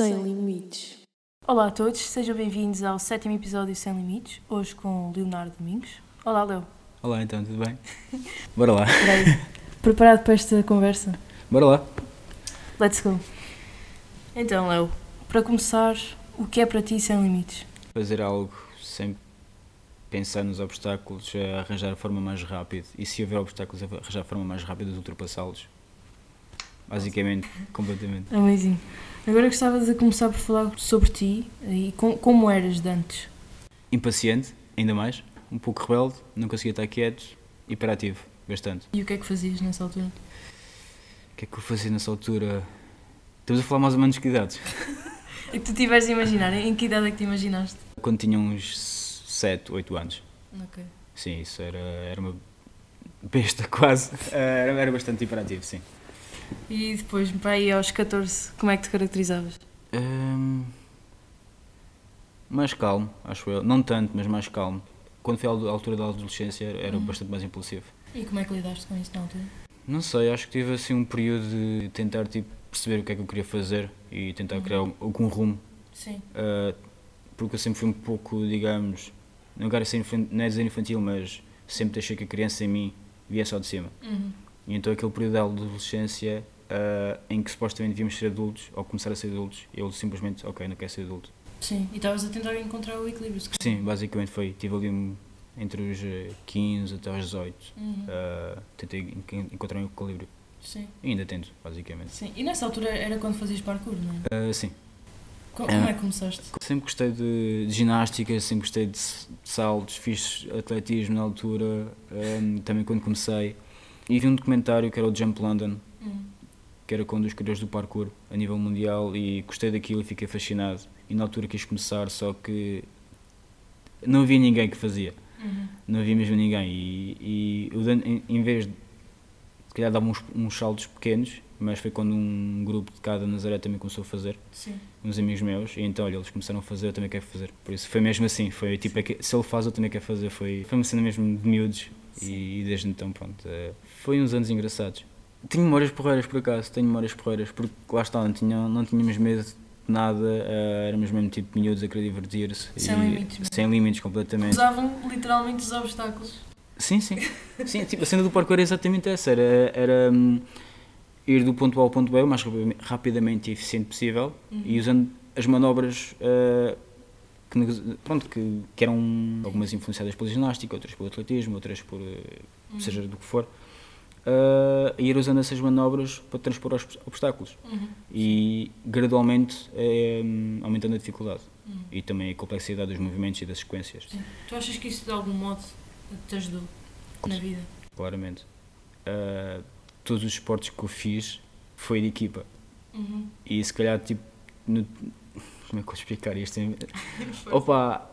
Sem limites. Olá a todos, sejam bem-vindos ao sétimo episódio Sem Limites, hoje com Leonardo Domingos. Olá, Leo. Olá então, tudo bem? Bora lá. Peraí, preparado para esta conversa? Bora lá. Let's go. Então, Leo, para começar, o que é para ti Sem Limites? Fazer algo sem pensar nos obstáculos, é arranjar a forma mais rápida. E se houver obstáculos, arranjar a forma mais rápida de ultrapassá-los. Basicamente, completamente. Amazing. Agora gostava de começar por falar sobre ti e com- como eras de antes. Impaciente, ainda mais. Um pouco rebelde, não conseguia estar quieto. Hiperativo, bastante. E o que é que fazias nessa altura? O que é que eu fazia nessa altura? Estamos a falar mais ou menos de que idades? É que tu tiveres a imaginar, em que idade é que te imaginaste? Quando tinha uns 7, 8 anos. Ok. Sim, isso era, era uma besta quase. Era, era bastante hiperativo, sim. E depois, para aí aos 14, como é que te caracterizavas? Hum, mais calmo, acho eu. Não tanto, mas mais calmo. Quando foi à altura da adolescência era Uhum. bastante mais impulsivo. E como é que lidaste com isso na altura? Não sei, acho que tive assim um período de tentar tipo, perceber o que é que eu queria fazer e tentar Uhum. criar algum rumo. Sim. Uh, porque eu sempre fui um pouco, digamos, não quero ser infan- não é dizer infantil, mas sempre deixei que a criança em mim viesse ao de cima. Uhum. E então aquele período da adolescência uh, em que supostamente devíamos ser adultos ou começar a ser adultos, eu simplesmente, ok, não quero ser adulto. Sim. E estavas a tentar encontrar o equilíbrio. Sim, basicamente foi. Tive ali um- entre os eh, 15 até aos 18. Uhum. Uh, tentei en- encontrar um equilíbrio. Sim. E ainda tento, basicamente. Sim. E nessa altura era quando fazias parkour, não é? Uh, sim. Co- Como é que começaste? Sempre gostei de, de ginástica, sempre gostei de, de saltos, fiz atletismo na altura, um, também quando comecei. E vi um documentário que era o Jump London, Uhum. Que era com um dos criadores do parkour a nível mundial e gostei daquilo e fiquei fascinado. E na altura quis começar, só que não havia ninguém que fazia. Uhum. não havia mesmo ninguém e, e eu, em, em vez de se calhar dava uns, uns saltos pequenos mas foi quando um grupo de cada Nazaré também começou a fazer Sim. uns amigos meus e então olha, eles começaram a fazer eu também quero fazer por isso foi mesmo assim foi tipo é que, se ele faz eu também quero fazer foi, foi uma cena mesmo de miúdos e, desde então pronto eh, foi uns anos engraçados tenho memórias porreiras por acaso tenho memórias porreiras porque lá está não, tinha, não tínhamos medo de nada eh, éramos mesmo tipo miúdos a querer divertir-se Sem limites mesmo. sem limites completamente Usavam literalmente os obstáculos. Sim, sim. sim tipo, a cena do parkour é exatamente essa. Era, era hum, ir do ponto A ao ponto B o mais rapi- rapidamente e eficiente possível Uhum. e usando as manobras uh, que, pronto, que, que eram algumas influenciadas pela ginástica, outras pelo atletismo, outras por uh, seja do que for. Uh, e ir usando essas manobras para transpor os obstáculos Uhum. e gradualmente eh, aumentando a dificuldade Uhum. e também a complexidade dos movimentos e das sequências, Sim. Tu achas que isso de algum modo te ajudou na vida? claramente. Uh, todos os esportes que eu fiz foi de equipa. Uhum. E se calhar, tipo, no- como é que eu vou explicar isto? Opa,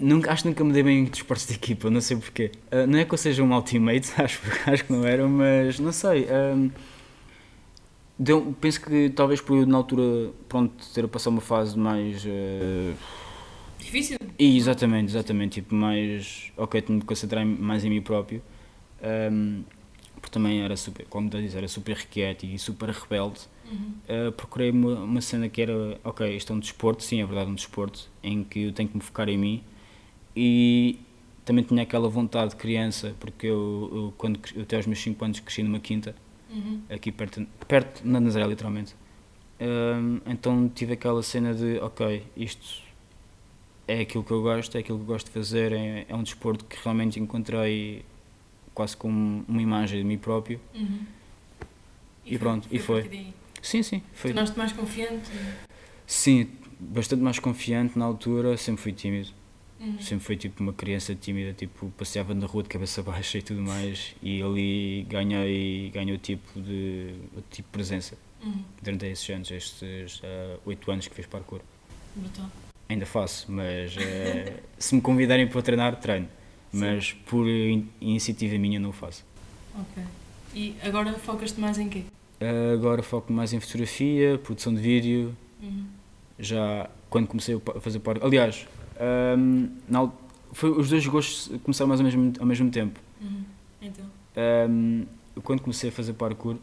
nunca, acho que nunca me dei bem em esportes de equipa, não sei porquê. Uh, não é que eu seja um mau teammate, acho, acho que não era, mas não sei. um, deu- penso que talvez por eu, na altura, pronto, ter a passar uma fase mais. uh, Difícil? e exatamente, exatamente, tipo, mais. Ok, tenho de concentrar mais em mim próprio. Um, porque também era super, como estou a dizer, era super requieto e super rebelde. Uhum. Uh, procurei uma, uma cena que era, ok, isto é um desporto, sim, é verdade, um desporto, em que eu tenho que me focar em mim e também tinha aquela vontade de criança, porque eu, eu quando eu até aos meus 5 anos cresci numa quinta, Uhum. aqui perto, perto na Nazaré, literalmente. Um, então tive aquela cena de, ok, isto é aquilo que eu gosto, é aquilo que eu gosto de fazer, é, é um desporto que realmente encontrei quase como uma imagem de mim próprio. Uhum. E pronto, e foi. a partir daí. Sim, sim, foi. Tornaste mais confiante? Sim, bastante mais confiante na altura, sempre fui tímido. Uhum. Sempre fui tipo uma criança tímida, tipo, passeava na rua de cabeça baixa e tudo mais, e ali ganhei, ganhei o tipo de, o tipo de presença Uhum. durante esses anos, estes ah, oito anos que fiz parkour. Brutal. Ainda faço, mas eh, se me convidarem para treinar, treino. Mas por in- iniciativa minha não o faço. Ok. E agora focas-te mais em quê? Ah, agora foco mais em fotografia, produção de vídeo, Uhum. já quando comecei a fazer parkour. Aliás, ahm, na foi, os dois gostos começaram mais ao mesmo, ao mesmo tempo. Uhum. Então. Eu quando comecei a fazer parkour,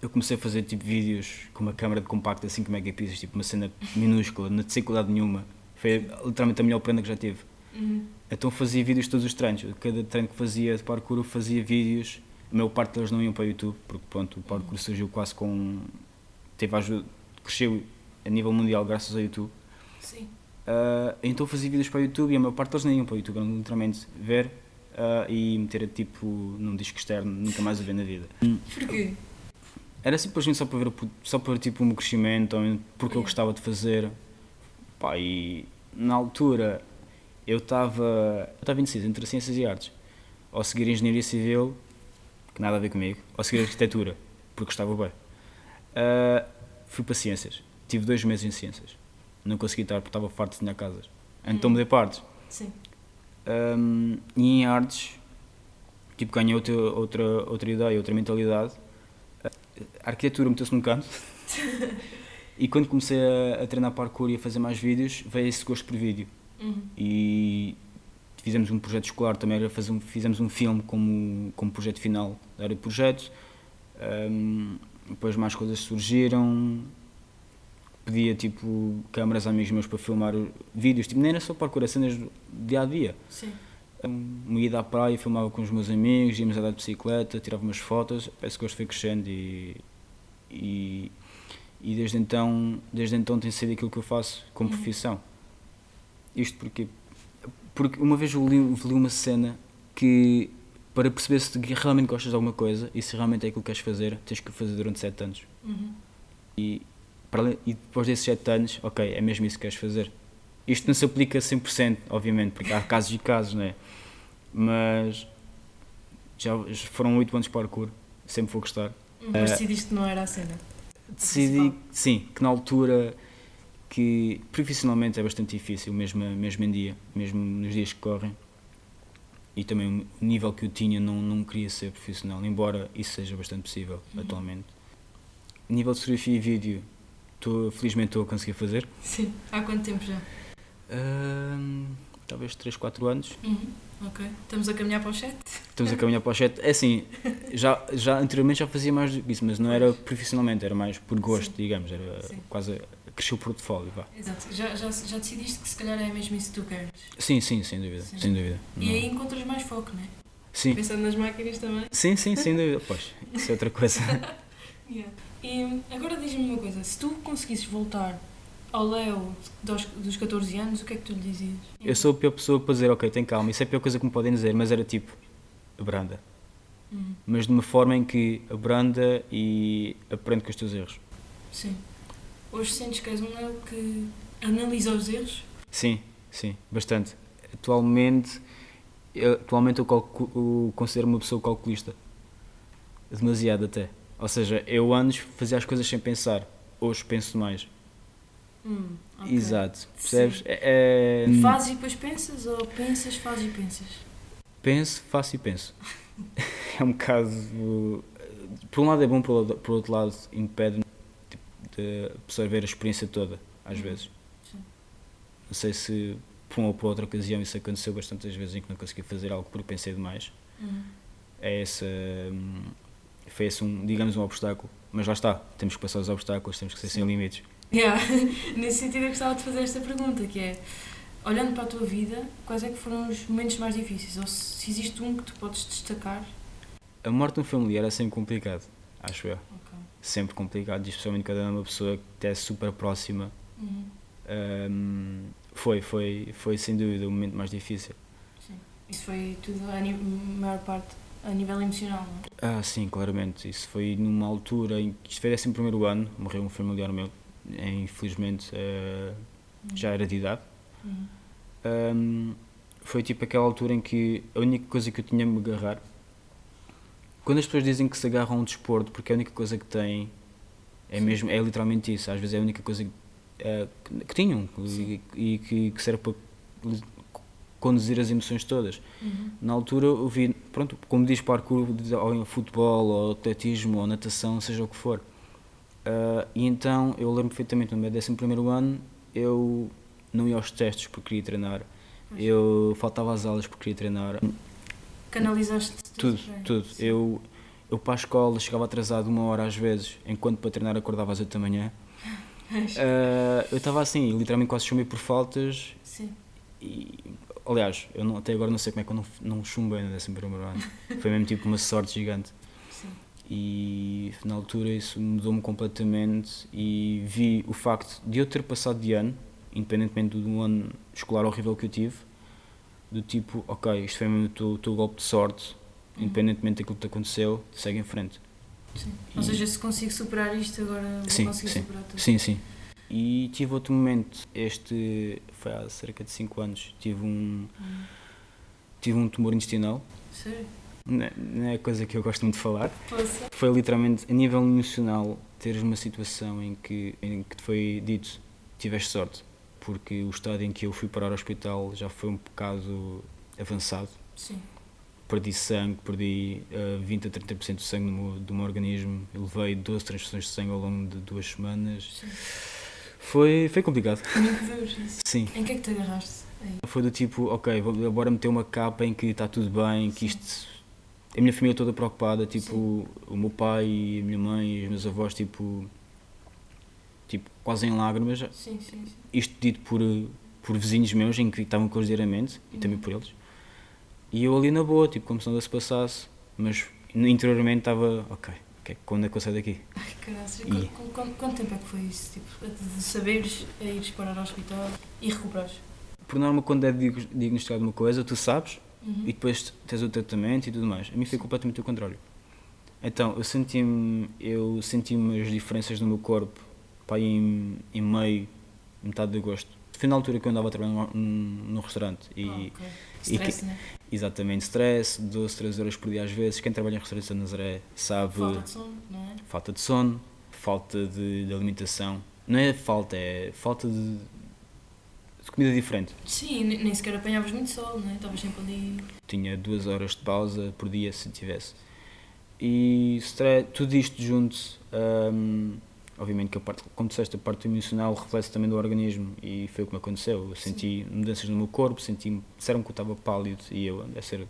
eu comecei a fazer tipo vídeos com uma câmera de compacta de 5 megapixels, tipo uma cena minúscula, não tinha qualidade nenhuma. Foi literalmente a melhor prenda que já tive. Uhum. Então fazia vídeos todos os treinos. Cada treino que fazia de parkour eu fazia vídeos. A maior parte deles não iam para o YouTube, porque pronto, o parkour surgiu quase com. teve ajuda. cresceu a nível mundial graças ao YouTube. Sim. Uh, então fazia vídeos para o YouTube e a maior parte deles nem iam para o YouTube, eram literalmente ver uh, e meter tipo num disco externo, nunca mais a ver na vida. Porquê? Era simplesmente só para ver, só para ver tipo, o meu crescimento, ou porque eu gostava de fazer. Pá, e na altura eu estava eu estava indeciso entre ciências e artes. Ou seguir engenharia civil, que nada a ver comigo, ou seguir arquitetura, porque gostava bem. Ah, fui para ciências. Tive dois meses em ciências. Não consegui estar porque estava farto de desenhar casas. Então Hum. mudei para artes. Sim. Um, e em artes, tipo, ganhei outra, outra, outra ideia, outra mentalidade. A arquitetura meteu-se num canto. e quando comecei a, a treinar parkour e a fazer mais vídeos, veio esse gosto por vídeo. Uhum. E fizemos um projeto escolar também, era fazer um, fizemos um filme como, como projeto final da área de projeto. Um, depois mais coisas surgiram. Pedia tipo câmaras a amigos meus para filmar vídeos, tipo, nem era só parkour, cenas do dia a dia Sim. uma ida à praia, filmava com os meus amigos, íamos a dar de bicicleta, tirava umas fotos, esse gosto foi crescendo e, e, e desde então desde então tem sido aquilo que eu faço como Uhum. profissão. Isto porque, porque uma vez eu li, li uma cena que para perceber se realmente gostas de alguma coisa e se realmente é aquilo que queres fazer, tens que fazer durante 7 anos. Uhum. E, para e depois desses 7 anos, ok, é mesmo isso que queres fazer. Isto não se aplica 100%, obviamente, porque há casos e casos, não é? Mas já foram 8 anos de parkour, sempre vou gostar. Mas Eh, decidiste que não era a cena. Decidi, sim, que na altura que profissionalmente é bastante difícil, mesmo, mesmo em dia, mesmo nos dias que correm. E também o nível que eu tinha não, não queria ser profissional, embora isso seja bastante possível Uhum. atualmente. Nível de fotografia e vídeo, tô, felizmente estou a conseguir fazer. Sim. Há quanto tempo já? Ahm, talvez 3, 4 anos. Uhum. Ok. Estamos a caminhar para o chat? Estamos a caminhar para o chat. É assim, já, já anteriormente já fazia mais do que isso, mas não era profissionalmente, era mais por gosto, Sim. digamos. Era Sim. quase cresceu o portfólio, vá. Exato. Já, já, já decidiste que se calhar é mesmo isso que tu queres. Sim, sim, sem dúvida, Sim. sem dúvida. E Não- aí encontras mais foco, não é? Sim, Pensando nas máquinas também. sim, sim, sem dúvida. Pois, isso é outra coisa. Yeah. E agora diz-me uma coisa, se tu conseguisses voltar ao Leo dos, dos 14 anos, o que é que tu lhe dizias? Eu sou a pior pessoa para dizer, ok, tem calma, isso é a pior coisa que me podem dizer, mas era tipo, abranda. Uhum. Mas de uma forma em que abranda e aprende com os teus erros. Sim. Hoje sentes que és um Leo que analisa os erros? Sim, sim, bastante. Atualmente, eu, atualmente eu, eu considero uma pessoa calculista. Demasiado até. Ou seja, eu antes fazia as coisas sem pensar. Hoje penso mais. Hum, ok. Exato. Percebes? É, é- Fazes e depois pensas ou pensas, fazes e pensas? Penso, faço e penso. é um bocado. Por um lado é bom, por, outro- por outro lado impede-me tipo, de absorver a experiência toda, às Uhum. vezes. Sim. Não sei se por uma ou por outra ocasião isso aconteceu bastantes vezes em que não consegui fazer algo porque pensei demais. Uhum. É esse. hum, Foi esse um, digamos, um obstáculo. Mas lá está, temos que passar os obstáculos, temos que ser sem limites. Yeah. Nesse sentido, eu gostava de fazer esta pergunta, que é, olhando para a tua vida, quais é que foram os momentos mais difíceis? Ou se existe um que tu podes destacar? A morte de um familiar é sempre complicado, acho eu. Ok. Sempre complicado, especialmente quando é uma pessoa que te é super próxima. Uhum. Hum, foi, foi, foi sem dúvida o momento mais difícil. Sim. Isso foi tudo, a maior parte, a nível emocional, não é? Ah, sim, claramente. Isso foi numa altura em que isto foi décimo primeiro ano, morreu um familiar meu, eh, infelizmente eh, já era de idade. Uhum. Hum, foi tipo aquela altura em que a única coisa que eu tinha a me agarrar. Quando as pessoas dizem que se agarram a um desporto porque é a única coisa que têm, é Sim. mesmo, é literalmente isso. Às vezes é a única coisa que, eh, que- que tinham e, Sim. e que, que serve para conduzir as emoções todas. Uhum. Na altura eu vi, pronto, como diz parkour, ou em futebol, ou atletismo, ou natação, seja o que for. Ah, e então eu lembro perfeitamente, no meu 11 primeiro ano, eu não ia aos testes porque queria treinar, Pois. eu faltava às aulas porque queria treinar, Canalizaste tudo, para- tudo. Sim. Eu, Eu para a escola chegava atrasado uma hora às vezes, enquanto para treinar acordava às 8 da manhã. Uh, eu estava assim, literalmente quase chumei por faltas. Sim. E, aliás, eu não, até agora não sei como é que eu não, não chumbei no 11 primeiro ano. Foi mesmo tipo uma sorte gigante. Sim. E na altura isso mudou-me completamente e vi o facto de eu ter passado de ano, independentemente do ano escolar horrível que eu tive, do tipo, ok, isto foi mesmo o teu, teu golpe de sorte, Uhum. independentemente daquilo que te aconteceu, segue em frente. Sim. Ou seja, se consigo superar isto, agora vou Sim, conseguir sim. superar tudo. Sim, sim. E tive outro momento, este foi há cerca de 5 anos, tive um, Hum. tive um tumor intestinal, Sério? não é- não é coisa que eu gosto muito de falar, Poxa. foi literalmente a nível emocional teres uma situação em que, em que te foi dito tiveste sorte, porque o estado em que eu fui parar ao hospital já foi um bocado avançado. Sim. Perdi sangue, perdi eh, 20 a 30% do sangue do meu, do meu organismo, eu levei 12 transfusões de sangue ao longo de duas semanas. Sim. Foi, foi complicado. Isso. Sim, Em que é que te agarraste? Aí. foi do tipo, ok, vou agora meter uma capa em que está tudo bem, que Sim. isto. A minha família toda preocupada, tipo, o meu pai, a minha mãe os meus avós, tipo, tipo, quase em lágrimas. Sim, sim, sim. Isto dito por, por vizinhos meus, em que estavam cordialmente, e também Uhum. por eles. E eu ali na boa, tipo, como se nada se passasse, mas interiormente estava, ok, ok, quando é que eu saio daqui? Ai, caraças. E- Qu- qu- Quanto, quanto tempo é que foi isso? Tipo, de saberes a ires parar ao hospital e recuperares? Por norma, quando é diag- diagnosticado uma coisa, tu sabes, Uhum. e depois tens o tratamento e tudo mais. A mim foi completamente o contrário. Então, eu senti-me eu senti as diferenças no meu corpo pá, em, em meio, metade de agosto. Foi na altura que eu andava a trabalhar num, num restaurante e Ah, ok. Stress, né? exatamente stress, 12, 13 horas por dia às vezes. Quem trabalha em restaurantes da Nazaré sabe Falta de sono, não é? falta de sono, falta de, de alimentação. Não é falta, é falta de, de comida diferente. Sim, ne- nem sequer apanhavas muito sol, não é? Estavas sempre ali. tinha duas horas de pausa por dia se tivesse. E stre- tudo isto junto, hum, obviamente que a parte, como disseste, a parte emocional reflete também do organismo e foi o que me aconteceu. Eu senti mudanças no meu corpo, senti disseram que eu estava pálido e eu, deve ser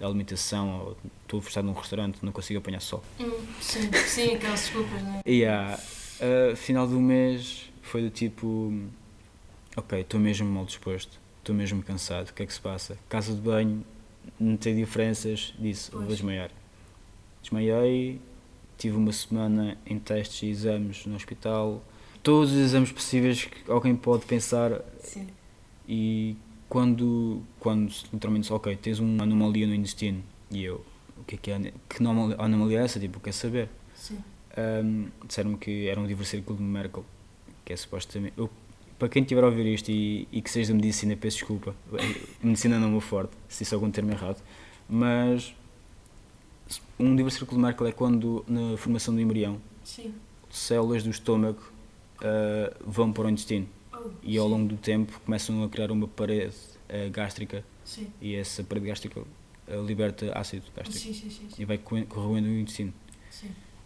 da alimentação, ou estou fechado num restaurante, não consigo apanhar sol. Hum, sim, sim, aquelas desculpas, não é? E a final do mês foi do tipo, ok, estou mesmo mal disposto, estou mesmo cansado, o que é que se passa? Casa de banho, não tem diferenças, disse, vou desmaiar. Desmaiei, tive uma semana em testes e exames no hospital, todos os exames possíveis que alguém pode pensar Sim. e quando, quando literalmente, ok, tens uma anomalia no intestino e eu, o que é que é, que anomalia é essa? Tipo, quer saber? Sim. Um, disseram-me que era um diversículo de Merkel, que é supostamente. Eu, para quem estiver a ouvir isto e, e que seja de medicina, peço desculpa. medicina não é forte, se disse algum termo errado. Mas um diversículo de Merkel é quando, na formação do embrião, Sim. células do estômago uh, vão para o intestino Oh, e ao sim. longo do tempo começam a criar uma parede uh, gástrica Sim. e essa parede gástrica uh, liberta ácido gástrico e vai corroendo o intestino.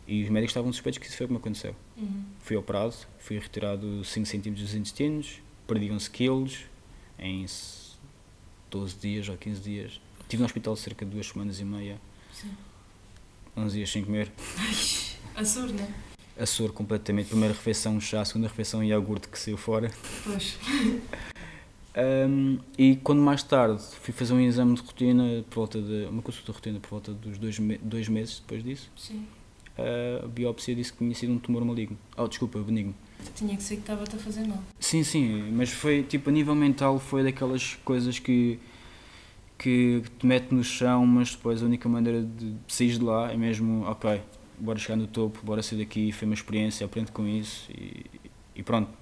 E os médicos estavam suspeitos que isso foi o que me aconteceu. Uhum. Fui operado, fui retirado 5 cm dos intestinos, perdi 11 quilos em s- 12 dias ou 15 dias. Estive no hospital cerca de duas semanas e meia, Sim. 11 dias sem comer. A sur, né? A soro completamente. Primeira refeição, chá, segunda refeição, iogurte que saiu fora. Pois. Um, e quando mais tarde fui fazer um exame de rotina, por volta de. uma consulta de rotina, por volta dos dois, me- dois meses depois disso, Sim. a biópsia disse que tinha sido um tumor maligno. Oh, desculpa, benigno. Tinha que ser que estava-te a fazer mal. Sim, sim, mas foi tipo a nível mental foi daquelas coisas que que te mete no chão, mas depois a única maneira de sair de lá é mesmo, ok, bora chegar no topo, bora sair daqui, foi uma experiência, aprendo com isso e, e pronto.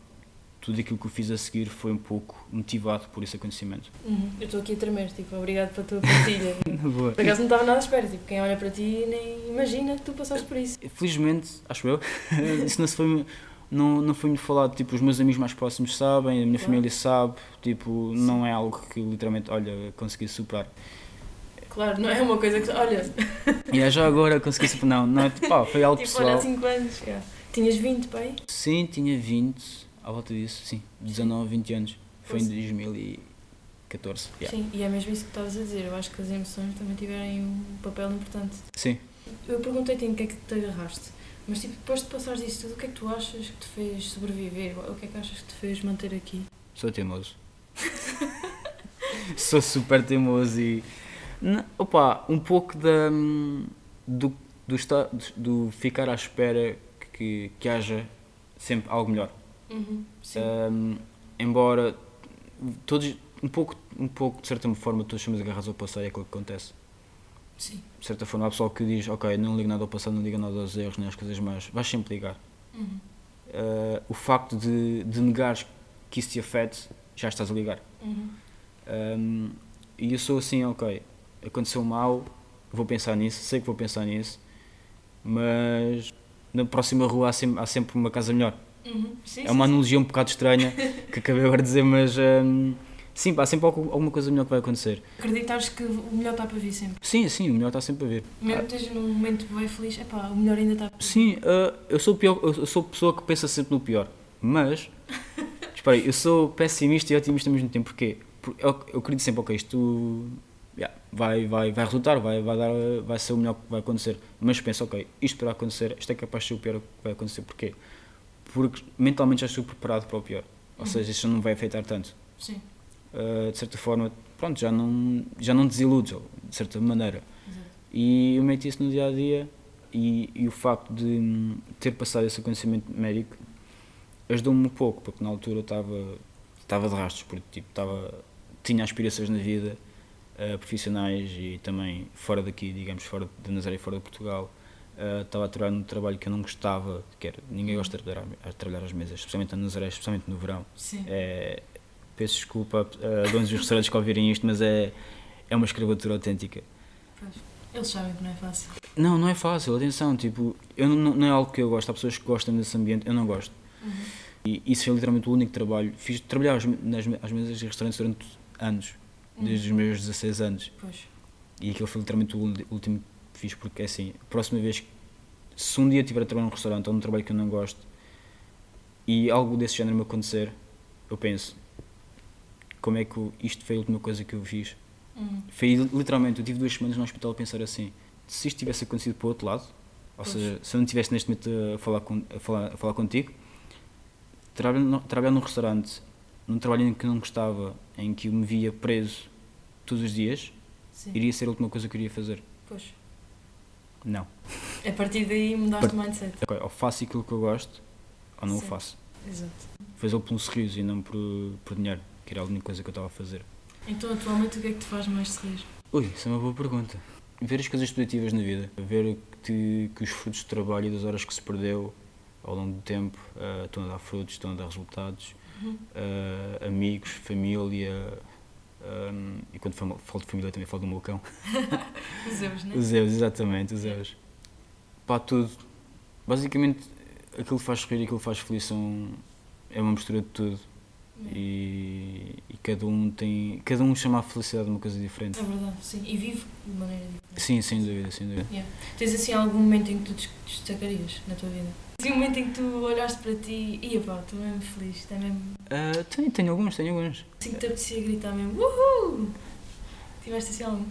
Tudo aquilo que eu fiz a seguir foi um pouco motivado por esse acontecimento. Uhum. Eu estou aqui a tremer, tipo, obrigado pela tua partilha. Boa. Por acaso não estava nada à espera, tipo, quem olha para ti nem imagina que tu passaste por isso. Felizmente, acho eu, isso não se foi não, não foi muito falado, tipo, os meus amigos mais próximos sabem, a minha família sabe, tipo, não é algo que literalmente, olha, consegui superar. Claro, não é uma coisa que. Olha, E é já agora consegui superar, não, não é, pá, foi algo tipo, olha, há pessoal. 5 anos, cá. Tinhas 20, pai? Sim, tinha 20, à volta disso, sim, 19, 20 anos, foi em Pois. 2014, yeah. Sim, e é mesmo isso que estavas a dizer. Eu acho que as emoções também tiverem um papel importante. sim, Eu perguntei-te em que é que te agarraste, mas tipo, depois de passares disso tudo, o que é que tu achas que te fez sobreviver? O que é que achas que te fez manter aqui? Sou teimoso. Sou super teimoso e. Não, opa, um pouco da. do, do, esta- do ficar à espera que, que haja sempre algo melhor. Uhum, sim. Um, embora todos, um pouco, um pouco, de certa forma, todos somos agarrados ao passado e é aquilo que acontece. Sim. De certa forma, há pessoal que diz, ok, não ligo nada ao passado, não ligo nada aos erros, nem às coisas más. Vais sempre ligar. Uhum, Uh, o facto de, de negares que isso te afete, já estás a ligar. uhum, Um, e eu sou assim, ok, aconteceu mal, vou pensar nisso, sei que vou pensar nisso, mas na próxima rua há sempre, há sempre uma casa melhor. uhum. Sim, É uma sim, analogia um bocado estranha que acabei agora de dizer, mas um, sim, há sempre alguma coisa melhor que vai acontecer. sim. Acreditares que o melhor está para vir sempre. Sim, sim, o melhor está sempre a vir. Mesmo que esteja num momento bem feliz, epá, o melhor ainda está para vir. Sim, uh, eu sou o pior, eu sou a pessoa que pensa sempre no pior, mas espera aí, eu sou pessimista e otimista ao mesmo tempo, porquê? Porque eu, eu acredito sempre, ok, isto yeah, vai, vai, vai resultar, vai, vai, dar, vai ser o melhor que vai acontecer, mas penso, ok, isto para acontecer, isto é capaz de ser o pior que vai acontecer, porquê? Porque mentalmente já estou preparado para o pior, ou Uhum. seja, isto não vai afetar tanto. Sim, Uh, de certa forma, pronto, já não, já não desiludes, de certa maneira. exato. E eu meti isso no dia a dia e, e o facto de hum, ter passado esse acontecimento médico ajudou-me um pouco, porque na altura eu estava estava de rastros, porque tipo, estava, tinha aspirações na vida eh, profissionais e também fora daqui, digamos, fora de Nazaré e fora de Portugal. Eh, estava a trabalhar num trabalho que eu não gostava, que era, ninguém gosta de trabalhar, a trabalhar às mesas, especialmente na Nazaré, especialmente no verão. Sim. É, peço desculpa a donos dos restaurantes que ouvirem isto, mas é, é uma escravatura autêntica. Pois. Eles sabem que não é fácil. Não, não é fácil, atenção, tipo, eu não, não é algo que eu gosto, há pessoas que gostam desse ambiente, eu não gosto. Uhum. E isso foi literalmente o único trabalho. Fiz trabalhar às, nas, às mesas de restaurantes durante anos, desde os meus 16 anos. Pois. E aquilo foi literalmente o último que fiz, porque assim, a próxima vez, se um dia tiver a trabalhar num restaurante ou num trabalho que eu não gosto e algo desse género me acontecer, eu penso, como é que eu- isto foi a última coisa que eu fiz? Uhum. Foi literalmente, eu tive duas semanas no hospital a pensar assim: se isto tivesse acontecido para o outro lado, ou Pois. seja, se eu não estivesse neste momento a falar, com, a falar, a falar contigo, trabalhar, trabalhar num restaurante, num trabalho em que eu não gostava, em que eu me via preso todos os dias, Sim. iria ser a última coisa que eu iria fazer. Pois. Não. A partir daí mudaste Par- o mindset. Ok, ou faço aquilo que eu gosto, ou não o Sim. faço. Exato. Fazê-lo por um sorriso e não por, por dinheiro, que era a única coisa que eu estava a fazer. Então, atualmente, o que é que te faz mais sorrir? Ui, isso é uma boa pergunta. Ver as coisas positivas na vida, ver que, que os frutos do trabalho e das horas que se perdeu ao longo do tempo eh, estão a dar frutos, estão a dar resultados, Uhum. eh, amigos, família, ehm, e quando falo falo de família também falo do meu cão. Os erros, né? Os Zeus, exatamente, os Zeus. Pá, tudo. Basicamente, aquilo que faz sorrir e aquilo que faz feliz são, é uma mistura de tudo. E, e cada um tem. Cada um chama a felicidade de uma coisa diferente. É verdade, sim. E vivo de maneira diferente. Sim, sem dúvida, sem dúvida. Yeah. Tens assim algum momento em que tu des- destacarias na tua vida? Assim, um momento em que tu olhaste para ti e pá, estou mesmo feliz, está mesmo. Ah, tenho, tenho alguns, tenho alguns. Assim que te apetecia gritar mesmo, uhul! Tiveste assim algum?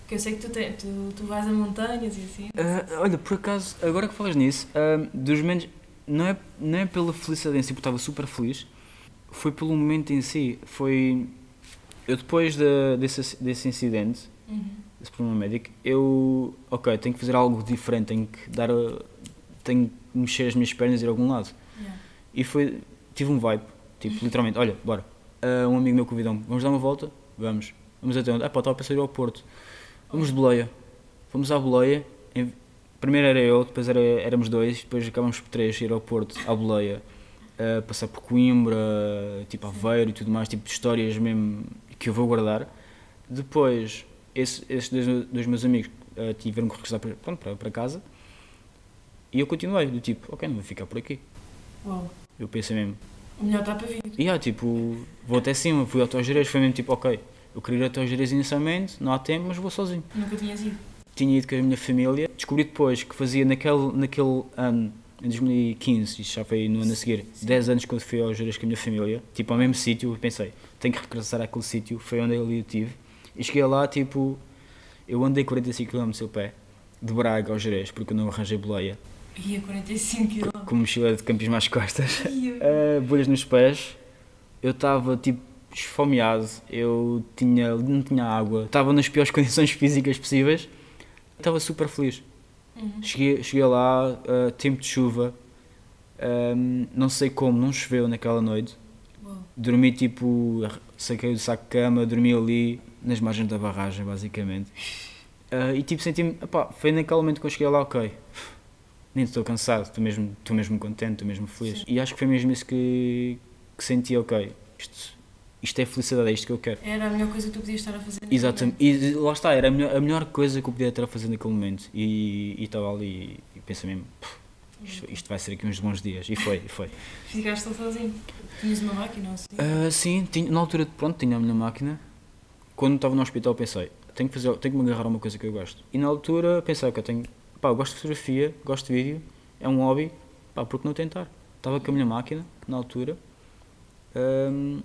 Porque eu sei que tu, te, tu, tu vais a montanhas e assim. Ah, olha, por acaso, agora que falas nisso, ah, dos momentos. Não é, não é pela felicidade em si, porque estava super feliz, foi pelo momento em si. Foi. Eu depois da- desse, desse incidente, Uhum. esse problema médico, eu. Ok, tenho que fazer algo diferente, tenho que dar. a- tenho que mexer as minhas pernas e ir a algum lado. Yeah. E foi. Tive um vibe, tipo, literalmente, olha, bora. Ah, um amigo meu convidou-me, vamos dar uma volta? Vamos. Vamos até onde? Ah, pá, estava a pensar ir ao Porto. Vamos de boleia. Fomos à boleia. Primeiro era eu, depois era, éramos dois, depois acabámos por três ir ao Porto, à boleia. A passar por Coimbra, tipo Aveiro e tudo mais, tipo de histórias mesmo que eu vou guardar. Depois, esse- esses dois, dois meus amigos ah, tiveram que regressar para, pronto, para, para casa e eu continuei, do tipo, ok, não vou ficar por aqui. Uau. Eu pensei mesmo, O melhor está para vir. e ah, tipo, vou até cima, fui ao Jerez, foi mesmo tipo, ok, eu queria ir até Jerez inicialmente, não há tempo, mas vou sozinho. Nunca tinhas ido. Tinha ido com a minha família, descobri depois que fazia naquele, naquele ano, em 2015, isto já foi no ano a seguir, 10 anos que eu fui ao Jerez com a minha família, tipo ao mesmo sítio, pensei, tenho que regressar àquele sítio, foi onde eu estive, e cheguei lá, tipo, eu andei 45 km a pé, de Braga ao Jerez, porque eu não arranjei boleia, Ia 45 km. com mochila de campismo às costas, uh, bolhas nos pés, eu estava tipo esfomeado, eu tinha, não tinha água, estava nas piores condições físicas possíveis, estava super feliz. Uhum. Cheguei, cheguei lá, uh, tempo de chuva, um, não sei como, não choveu naquela noite. Uau. Dormi tipo, saquei do saco de cama, dormi ali nas margens da barragem, basicamente. Uh, e tipo, senti-me, foi naquele momento que eu cheguei lá, ok, nem estou cansado, estou mesmo, estou mesmo contente, estou mesmo feliz. Sim. E acho que foi mesmo isso que, que senti, ok, isto, isto é felicidade, é isto que eu quero. Era a melhor coisa que tu podias estar a fazer. Exatamente, momento. e lá está, era a melhor, a melhor coisa que eu podia estar a fazer naquele momento. E estava ali e pensei mesmo, "Pff, isto, isto vai ser aqui uns bons dias. E foi, e foi. Ficaste sozinho. Tinhas uma máquina ou assim? Ah, sim, tinha, na altura, pronto, tinha a minha máquina. Quando estava no hospital pensei, tenho que, fazer, tenho que me agarrar a uma coisa que eu gosto. E na altura pensei, que eu tenho, pá, eu gosto de fotografia, gosto de vídeo, é um hobby, pá, por que não tentar? Estava com a minha máquina, na altura, ahm,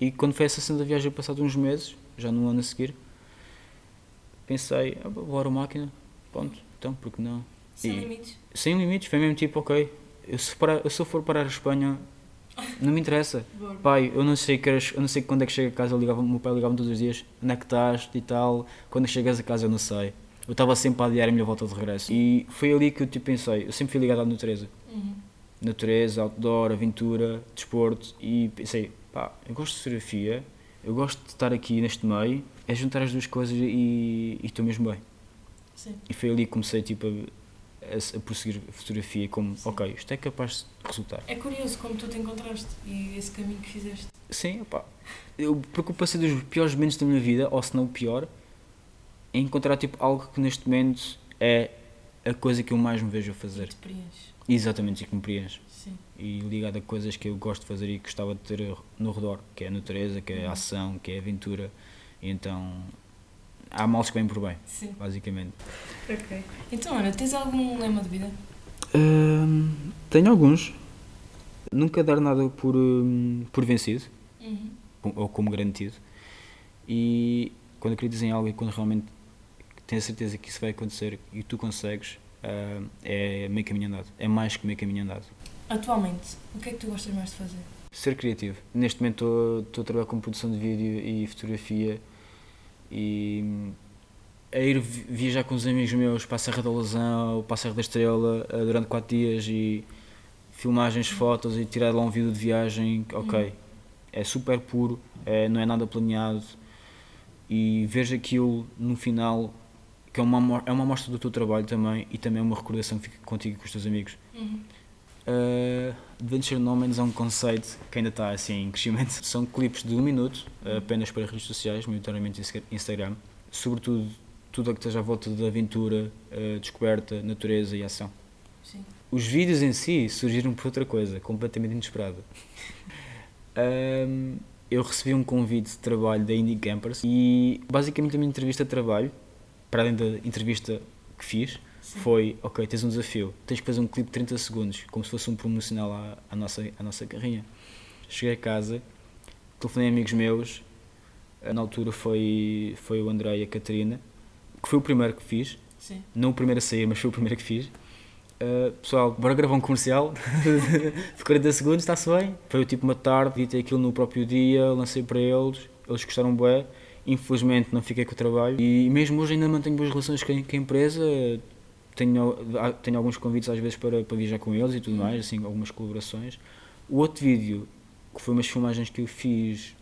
e quando foi essa segunda viagem, passado uns meses, já no ano a seguir, pensei, ah, bora a máquina, pronto, então, por que não? Sem e- limites? Sem limites, foi mesmo tipo, ok, eu se, parar, eu se eu for parar a Espanha, não me interessa. Bora. Pai, eu não sei que horas- eu não sei quando é que chego a casa, eu ligava, meu pai ligava-me todos os dias, onde é que estás e tal, quando chegas a casa eu não sei. Eu estava sempre a adiar a minha volta de regresso. E foi ali que eu tipo, pensei, eu sempre fui ligado à natureza. Uhum. Natureza, outdoor, aventura, desporto e pensei, pá, eu gosto de fotografia, eu gosto de estar aqui neste meio, é juntar as duas coisas e estou mesmo bem. Sim. E foi ali que comecei tipo, a, a, a prosseguir a fotografia como, Sim. ok, isto é capaz de resultar. É curioso como tu te encontraste e esse caminho que fizeste. Sim, opá. Eu, passei dos piores momentos da minha vida, ou se não o pior, em encontrar tipo, algo que neste momento é a coisa que eu mais me vejo a fazer. Te preenches. Exatamente, e que me preenche. Sim. E ligado a coisas que eu gosto de fazer e que gostava de ter no redor, que é a natureza, que é a Uhum. ação, que é a aventura. E então há males que vêm por bem, Sim. basicamente. Ok. Então, olha, tens algum lema de vida? Hum, tenho alguns. Nunca dar nada por, hum, por vencido. Uhum. ou como garantido. E quando acreditas em algo e quando realmente tens a certeza que isso vai acontecer e tu consegues, ah, é meio caminho andado. É mais que meio caminho andado. Atualmente, o que é que tu gostas mais de fazer? Ser criativo. Neste momento estou- a trabalhar com produção de vídeo e fotografia e hum, a ir vi- viajar com os amigos meus para a Serra da Lousão ou para a Serra da Estrela ah, durante 4 dias e filmagens, fotos e tirar lá um vídeo de viagem, ok. É super puro, é, não é nada planeado e vejo aquilo no final que é uma, é uma amostra do teu trabalho também e também é uma recordação que fica contigo e com os teus amigos. Uhum. Uh, Adventure No Man's é um conceito que ainda está assim em crescimento. São clipes de um minuto, uh, apenas para redes sociais, maioritariamente Insta- Instagram. Sobretudo tudo o que esteja à volta da aventura, uh, descoberta, natureza e ação. Sim. Os vídeos em si surgiram por outra coisa, completamente inesperada. Um, eu recebi um convite de trabalho da Indie Campers e basicamente a minha entrevista de trabalho, para além da entrevista que fiz, Sim. foi, ok, tens um desafio, tens que fazer um clipe de 30 segundos, como se fosse um promocional à, à, nossa, à nossa carrinha. Cheguei a casa, telefonei a amigos meus, eh, na altura foi, foi o André e a Catarina, que foi o primeiro que fiz, Sim. não o primeiro a sair, mas foi o primeiro que fiz. Uh, pessoal, bora gravar um comercial de 40 segundos, está-se bem? Foi tipo uma tarde, editei aquilo no próprio dia, lancei para eles, eles gostaram bué. Infelizmente não fiquei com o trabalho e mesmo hoje ainda mantenho boas relações com a, com a empresa. Tenho, tenho alguns convites às vezes para, para viajar com eles e tudo mais, assim, algumas colaborações. O outro vídeo, que foi umas filmagens que eu fiz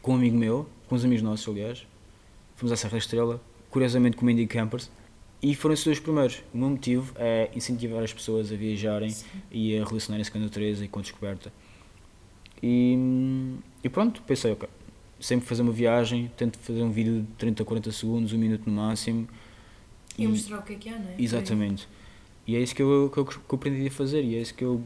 com um amigo meu, com uns amigos nossos, aliás, fomos à Serra Estrela, curiosamente com o Indie Campers, e foram esses dois primeiros. O meu motivo é incentivar as pessoas a viajarem Sim. e a relacionarem-se com a natureza e com a descoberta. E, e pronto, pensei, ok, sempre fazer uma viagem, tento fazer um vídeo de 30 a 40 segundos, um minuto no máximo. E mostrar o que é que há, não é? Exatamente. E é isso que eu, que eu, que eu aprendi a fazer e é isso que eu,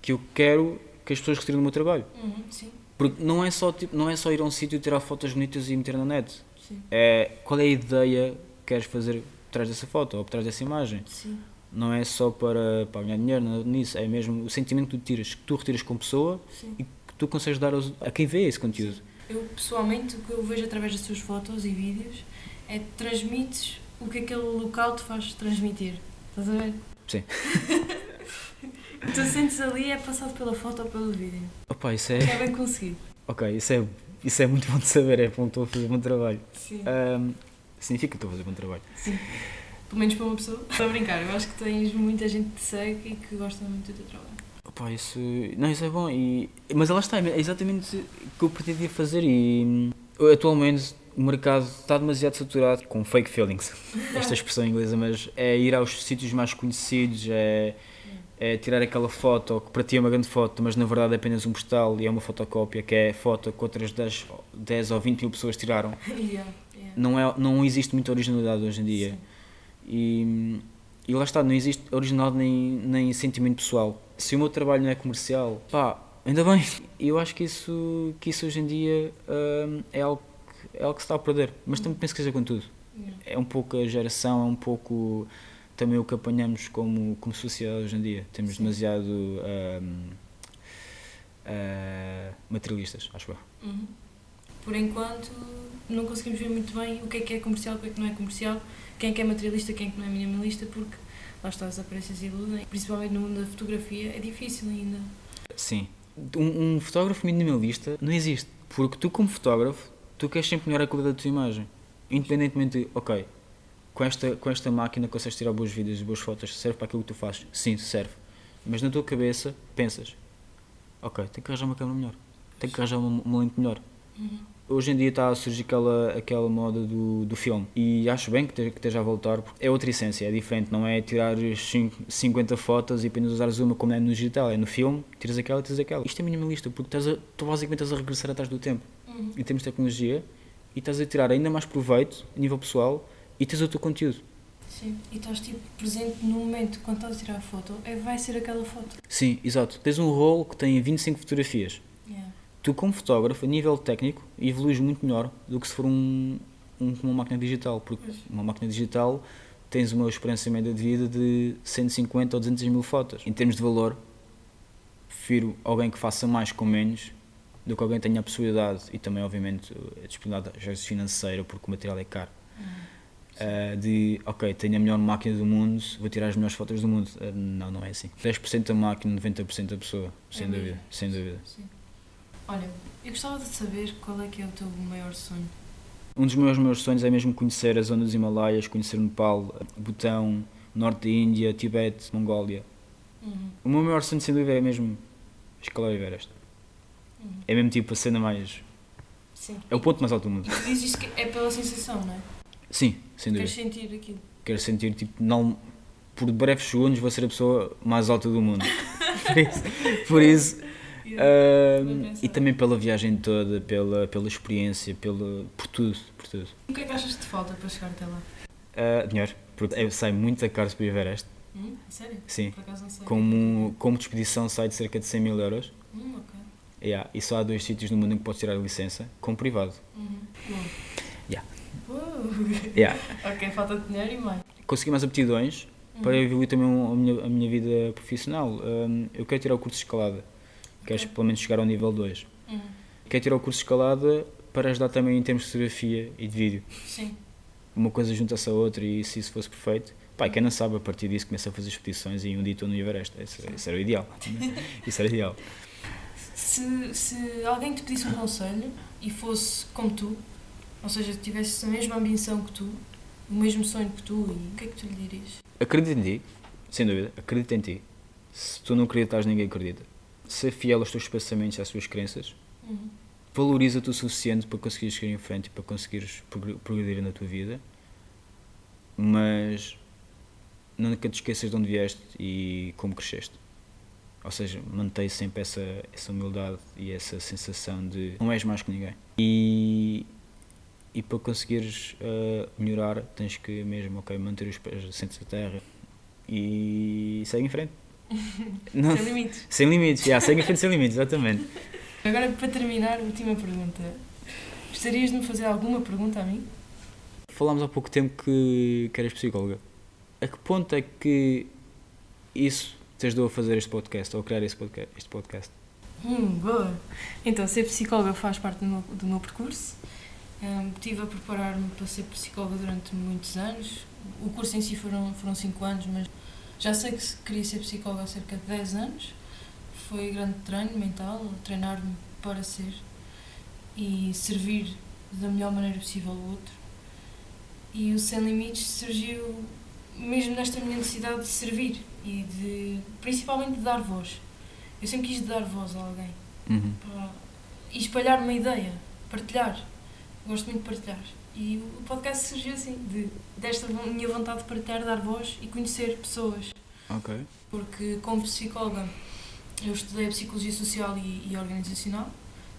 que eu quero que as pessoas retirem do meu trabalho. Uhum, sim, Porque não é só, tipo, não é só ir a um sítio tirar fotos bonitas e meter na net. sim, É, qual é a ideia que queres fazer por trás dessa foto ou por trás dessa imagem? sim. Não é só para, para ganhar dinheiro nada nisso, é mesmo o sentimento que tu tiras, que tu retiras com pessoa sim. e que tu consegues dar aos- a quem vê esse conteúdo. Eu, pessoalmente, o que eu vejo através das tuas fotos e vídeos é que transmites o que aquele local te faz transmitir. Estás a ver? Sim. tu sentes ali é passado pela foto ou pelo vídeo. Opa, isso é. É bem conseguido. Ok, isso é, isso é muito bom de saber, é bom estou a fazer bom trabalho. Sim. Ahm, significa que estou a fazer bom trabalho. Sim. Pelo menos para uma pessoa. Estou a brincar, eu acho que tens muita gente que segue e que gosta muito do teu trabalho. Opa, isso. Não, isso é bom. E, mas lá está, é exatamente o que eu pretendia fazer e hum, atualmente o mercado está demasiado saturado com fake feelings. Esta expressão inglesa, mas é ir aos sítios mais conhecidos, é, é tirar aquela foto que para ti é uma grande foto, mas na verdade é apenas um postal e é uma fotocópia, que é foto que outras 10, 10 ou 20 mil pessoas tiraram. yeah, yeah. Não, é, não existe muita originalidade hoje em dia. Sim. E, e lá está, não existe originalidade nem, nem sentimento pessoal. Se o meu trabalho não é comercial, pá, ainda bem. Eu acho que isso, que isso hoje em dia hum, é, algo, é algo que se está a perder. Mas também penso que seja com tudo. É um pouco a geração, é um pouco também o que apanhamos como, como sociedade hoje em dia. Temos Sim. demasiado hum, ah, materialistas, acho eu. Uhum. Por enquanto, não conseguimos ver muito bem o que é que é comercial, o que é que não é comercial, quem é que é materialista, quem é que não é minimalista, porque lá está, as aparências iludem. Principalmente no mundo da fotografia, é difícil ainda. Sim. Um, um fotógrafo minimalista não existe. Porque tu, como fotógrafo, tu queres sempre melhorar a qualidade da tua imagem. Independentemente de, ok, com esta, com esta máquina consegues tirar vídeos e boas fotos, serve para aquilo que tu fazes? Sim, serve. Mas na tua cabeça, pensas, ok, tenho que arranjar uma câmera melhor. Tenho que arranjar uma, uma lente melhor. Uhum. Hoje em dia está a surgir aquela, aquela moda do, do filme e acho bem que esteja, que esteja a voltar porque é outra essência, é diferente, não é tirar cinco- 50 fotos e apenas usares uma como é no digital, é no filme, tiras aquela e tiras aquela. Isto é minimalista porque estás a, tu basicamente estás a regressar atrás do tempo Uhum. em termos de tecnologia e estás a tirar ainda mais proveito a nível pessoal e tens o teu conteúdo. Sim. E estás tipo presente no momento, quando estás a tirar a foto, é, vai ser aquela foto. Sim, exato. Tens um rolo que tem 25 fotografias. Tu, como fotógrafo, a nível técnico, evoluís muito melhor do que se for um, um- uma máquina digital, porque uma máquina digital tens uma experiência média de vida de 150 ou 200 mil fotos. Em termos de valor, prefiro alguém que faça mais com menos do que alguém que tenha a possibilidade e também, obviamente, a disponibilidade financeira, porque o material é caro. Uh, de, ok, tenho a melhor máquina do mundo, vou tirar as melhores fotos do mundo. Uh, não, não é assim. 10% da máquina, 90% da pessoa, sem É mesmo? dúvida, sem dúvida. Sim. Olha, eu gostava de saber qual é que é o teu maior sonho. Um dos meus, meus sonhos é mesmo conhecer a zona dos Himalaias, conhecer Nepal, Butão, Norte da Índia, Tibete, Mongólia. Uhum. O meu maior sonho, sem dúvida, é mesmo escalar o Everest. Uhum. É mesmo tipo a cena mais. Sim. É o ponto mais alto do mundo. Tu dizes que é pela sensação, não é? Sim, sem dúvida. Queres sentir aquilo. Quero sentir, tipo, não, por breves segundos, vou ser a pessoa mais alta do mundo. por isso. Por isso pensado. e também pela viagem toda, pela, pela experiência, pela, por tudo. Por tudo. O que é que achas que te falta para chegar até lá? Ah, dinheiro, porque sai muito a caro para o Everest. Hum? Sério? Sim. Como, como expedição sai de cerca de 100 mil euros. Hum, ok. Yeah, e só há dois sítios no mundo em que podes tirar a licença, com privado. Uhum. Yeah. Uh. Yeah. ok, falta dinheiro e mais. Consegui mais aptidões para evoluir também a minha, a minha vida profissional. Um, eu quero tirar o curso de escalada, quero Ok. pelo menos chegar ao nível 2. Uhum. Tirar o curso de escalada para ajudar também em termos de fotografia e de vídeo. Sim. Uma coisa junta-se à outra e se isso fosse perfeito, pá, quem não sabe, a partir disso começa a fazer expedições e um dia estou no Everest. Isso, isso era o ideal. Isso era o ideal. Se, se alguém te pedisse um conselho e fosse como tu, ou seja, tivesse a mesma ambição que tu, o mesmo sonho que tu, e o que é que tu lhe dirias? Acredita em ti, sem dúvida, acredita em ti. Se tu não acreditas, ninguém acredita. Ser fiel aos teus pensamentos e às tuas crenças. Uhum. Valoriza-te o suficiente para conseguires seguir em frente e para conseguires progr- progredir na tua vida. Mas nunca te esqueças de onde vieste e como cresceste. Ou seja, mantém sempre essa, essa humildade e essa sensação de não és mais que ninguém. E, e para conseguires ah, melhorar, tens que mesmo ok, manter os pés da terra e segue em frente. Não- Sem limites. sem limites, já, segue em frente sem limites, exatamente. Agora, para terminar, última pergunta. Gostarias de me fazer alguma pergunta a mim? Falámos há pouco tempo que, que eras psicóloga. A que ponto é que isso te ajudou a fazer este podcast, ou a criar este podcast? Este podcast? Hum, boa. Então, ser psicóloga faz parte do meu, do meu percurso Um, estive a preparar-me para ser psicóloga durante muitos anos. O curso em si foram, foram 5 anos, mas já sei que queria ser psicóloga há cerca de 10 anos. Foi grande treino mental, treinar-me para ser e servir da melhor maneira possível ao outro. E o Sem Limites surgiu mesmo nesta minha necessidade de servir e de principalmente de dar voz. Eu sempre quis dar voz a alguém Uhum. para- e espalhar uma ideia, partilhar. Gosto muito de partilhar. E o podcast surgiu assim, de, desta minha vontade de partilhar, dar voz e conhecer pessoas. Ok. Porque, como psicóloga, eu estudei psicologia social e, e organizacional,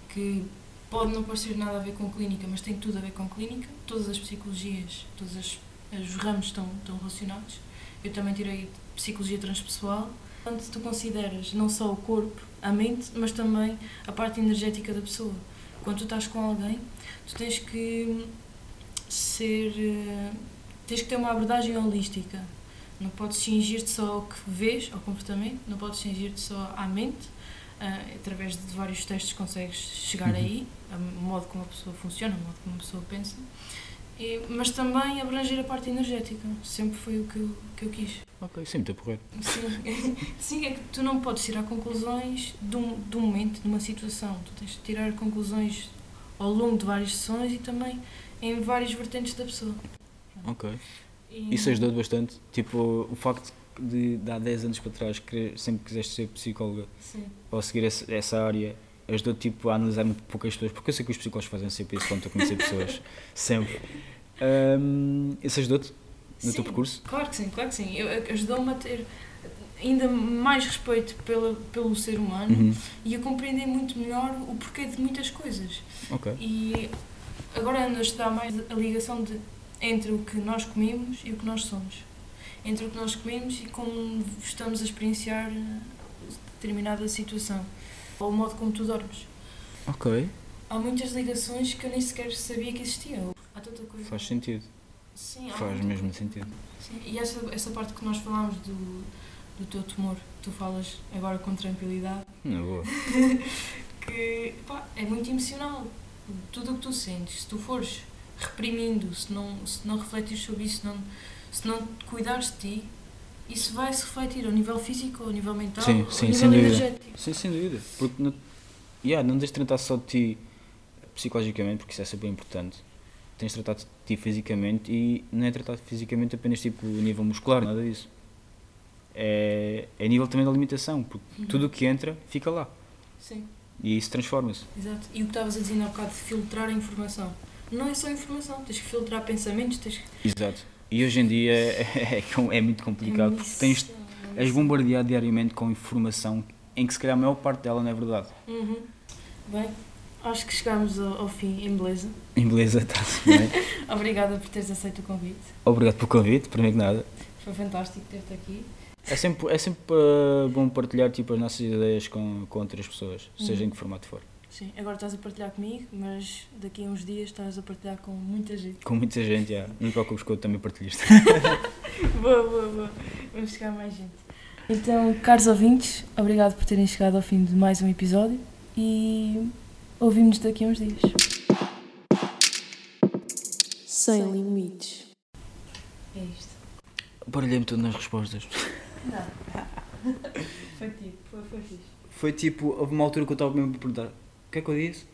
que pode não parecer nada a ver com clínica, mas tem tudo a ver com clínica. Todas as psicologias, todos as, os ramos estão, estão relacionados. Eu também tirei psicologia transpessoal. Portanto, tu consideras não só o corpo, a mente, mas também a parte energética da pessoa. Quando tu estás com alguém, tu tens que ser. eh, tens que ter uma abordagem holística. Não podes cingir-te só ao que vês, ao comportamento, não podes cingir-te só à mente. Ah, através de vários testes consegues chegar Uhum. aí, o modo como a pessoa funciona, o modo como a pessoa pensa. E- mas também abranger a parte energética. Sempre foi o que eu, que eu quis. Ok, sempre está porreiro. Sim. Sim, é que tu não podes tirar conclusões de um, de um momento, de uma situação. Tu tens de tirar conclusões ao longo de várias sessões e também em várias vertentes da pessoa. Ok. E- Isso ajudou-te bastante? Tipo, o facto de, de há 10 anos para trás querer, sempre quiseste ser psicóloga Sim. ou seguir essa, essa área ajudou-te tipo, a analisar muito poucas pessoas, porque eu sei que os psicólogos fazem sempre isso quando estou a conhecer pessoas. sempre. Ahm, isso ajudou-te no Sim, teu percurso? Claro que sim, claro que sim. Ajudou-me a ter ainda mais respeito pela, pelo ser humano Uhum. e a compreender muito melhor o porquê de muitas coisas. Ok. E agora ando a estudar mais a ligação de, entre o que nós comemos e o que nós somos. Entre o que nós comemos e como estamos a experienciar eh, determinada situação. Ou o modo como tu dormes. Ok. Há muitas ligações que eu nem sequer sabia que existiam. Há tanta coisa. Faz sentido. Sim, Faz mesmo coisa. sentido. Sim, e essa, essa parte que nós falámos do, do teu tumor, que tu falas agora com tranquilidade, Na boa. que pá, é muito emocional. Tudo o que tu sentes, se tu fores reprimindo, se não, se não refletires sobre isso, se não, se não cuidares de ti, isso vai se refletir ao nível físico, ao nível mental, Sim, ao sim, nível sem dúvida. energético. Sim, sem dúvida. Porque não, yeah, não tens de tratar só de ti psicologicamente, porque isso é super importante. Tens de tratar de ti fisicamente e não é tratar fisicamente apenas tipo a nível muscular, nada disso. É, é nível também da alimentação, porque Uhum. tudo o que entra fica lá Sim, e isso transforma-se. exato. E o que estavas a dizer há bocado de filtrar a informação. Não é só informação, tens que filtrar pensamentos, tens que. Exato. E hoje em dia é, é, é muito complicado porque tens, Missão, és bombardeado diariamente com informação em que se calhar a maior parte dela não é verdade. Uhum. Bem, acho que chegámos ao, ao fim em beleza. Em beleza, está-se bem. Obrigada por teres aceito o convite. Obrigado pelo convite, primeiro que nada. Foi fantástico ter-te aqui. É sempre, é sempre uh, bom partilhar tipo, as nossas ideias com, com outras pessoas, seja Uhum. em que formato for. Sim, agora estás a partilhar comigo, mas daqui a uns dias estás a partilhar com muita gente. Com muita gente, já. não te preocupes que eu também partilho isto. Boa, boa, boa. Vamos chegar a mais gente. Então, caros ouvintes, obrigado por terem chegado ao fim de mais um episódio e ouvimos daqui a uns dias. Sem limites. É isto. Baralhei-me tudo nas respostas. Não. Foi tipo, foi, foi fixe. Foi tipo, houve uma altura que eu estava mesmo a perguntar: o que é que eu disse?